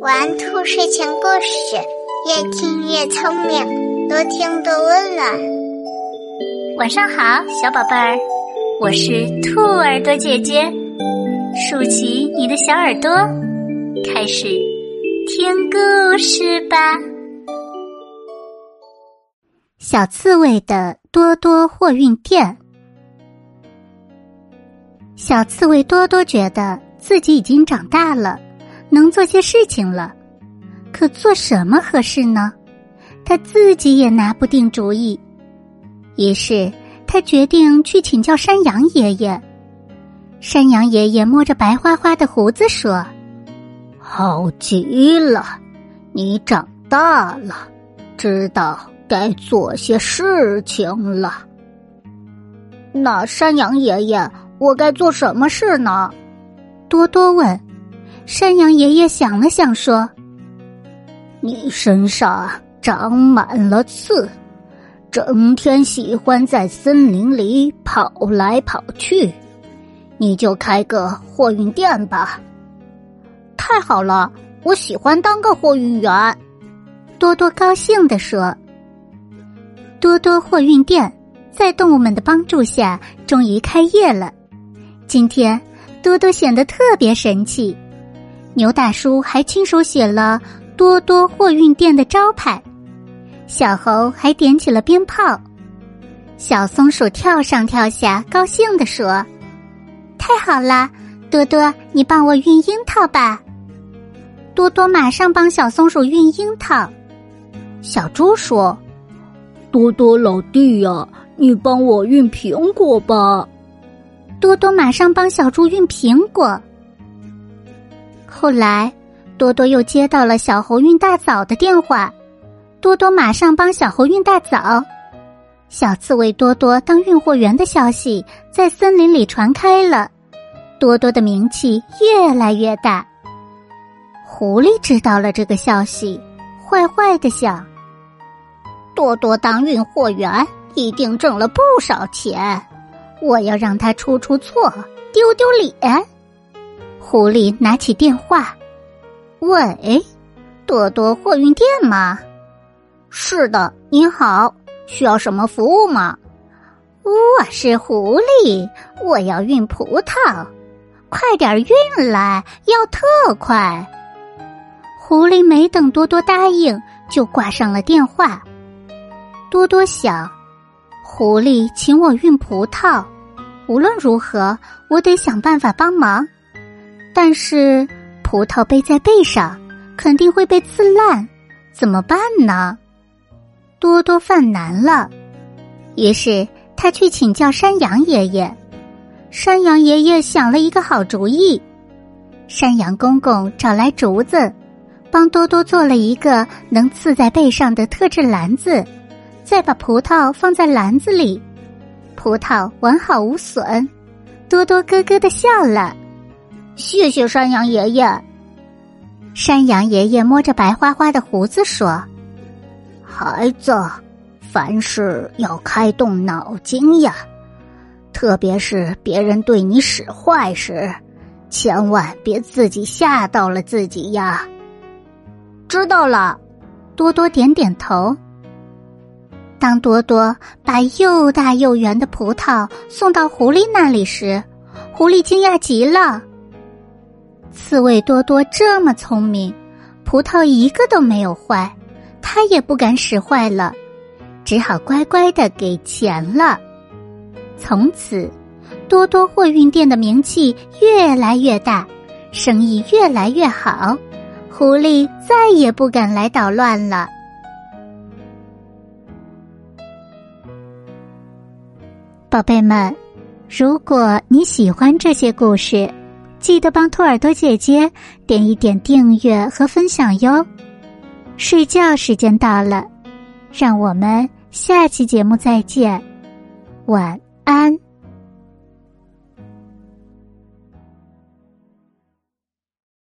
玩兔睡前故事，越听越聪明，多听多温暖。晚上好，小宝贝儿，我是兔耳朵姐姐，竖起你的小耳朵，开始听故事吧。小刺猬的多多货运店。小刺猬多多觉得自己已经长大了，能做些事情了，可做什么合适呢？他自己也拿不定主意。于是他决定去请教山羊爷爷。山羊爷爷摸着白花花的胡子说：“好极了，你长大了，知道该做些事情了。”那山羊爷爷。我该做什么事呢？多多问。山羊爷爷想了想说：“你身上长满了刺，整天喜欢在森林里跑来跑去，你就开个货运店吧。”太好了，我喜欢当个货运员。多多高兴地说：“多多货运店在动物们的帮助下，终于开业了。”今天，多多显得特别神气。牛大叔还亲手写了“多多货运店”的招牌，小猴还点起了鞭炮，小松鼠跳上跳下，高兴地说：“太好了，多多，你帮我运樱桃吧！”多多马上帮小松鼠运樱桃。小猪说：“多多老弟呀，你帮我运苹果吧。”多多马上帮小猪运苹果。后来，多多又接到了小猴运大枣的电话，多多马上帮小猴运大枣。小刺猬多多当运货员的消息在森林里传开了，多多的名气越来越大。狐狸知道了这个消息，坏坏的想：多多当运货员一定挣了不少钱。我要让他出出错，丢丢脸。狐狸拿起电话，喂，多多货运店吗？是的，您好，需要什么服务吗？我是狐狸，我要运葡萄，快点运来，要特快。狐狸没等多多答应，就挂上了电话。多多想，狐狸请我运葡萄。无论如何，我得想办法帮忙。但是葡萄背在背上，肯定会被刺烂，怎么办呢？多多犯难了。于是他去请教山羊爷爷。山羊爷爷想了一个好主意。山羊公公找来竹子，帮多多做了一个能刺在背上的特制篮子，再把葡萄放在篮子里。葡萄完好无损，多多咯咯的笑了。谢谢山羊爷爷。山羊爷爷摸着白花花的胡子说：“孩子，凡事要开动脑筋呀，特别是别人对你使坏时，千万别自己吓到了自己呀。”知道了，多多点点头。当多多把又大又圆的葡萄送到狐狸那里时，狐狸惊讶极了。刺猬多多这么聪明，葡萄一个都没有坏，他也不敢使坏了，只好乖乖的给钱了。从此，多多货运店的名气越来越大，生意越来越好，狐狸再也不敢来捣乱了。宝贝们，如果你喜欢这些故事，记得帮兔耳朵姐姐点一点订阅和分享哟。睡觉时间到了，让我们下期节目再见，晚安。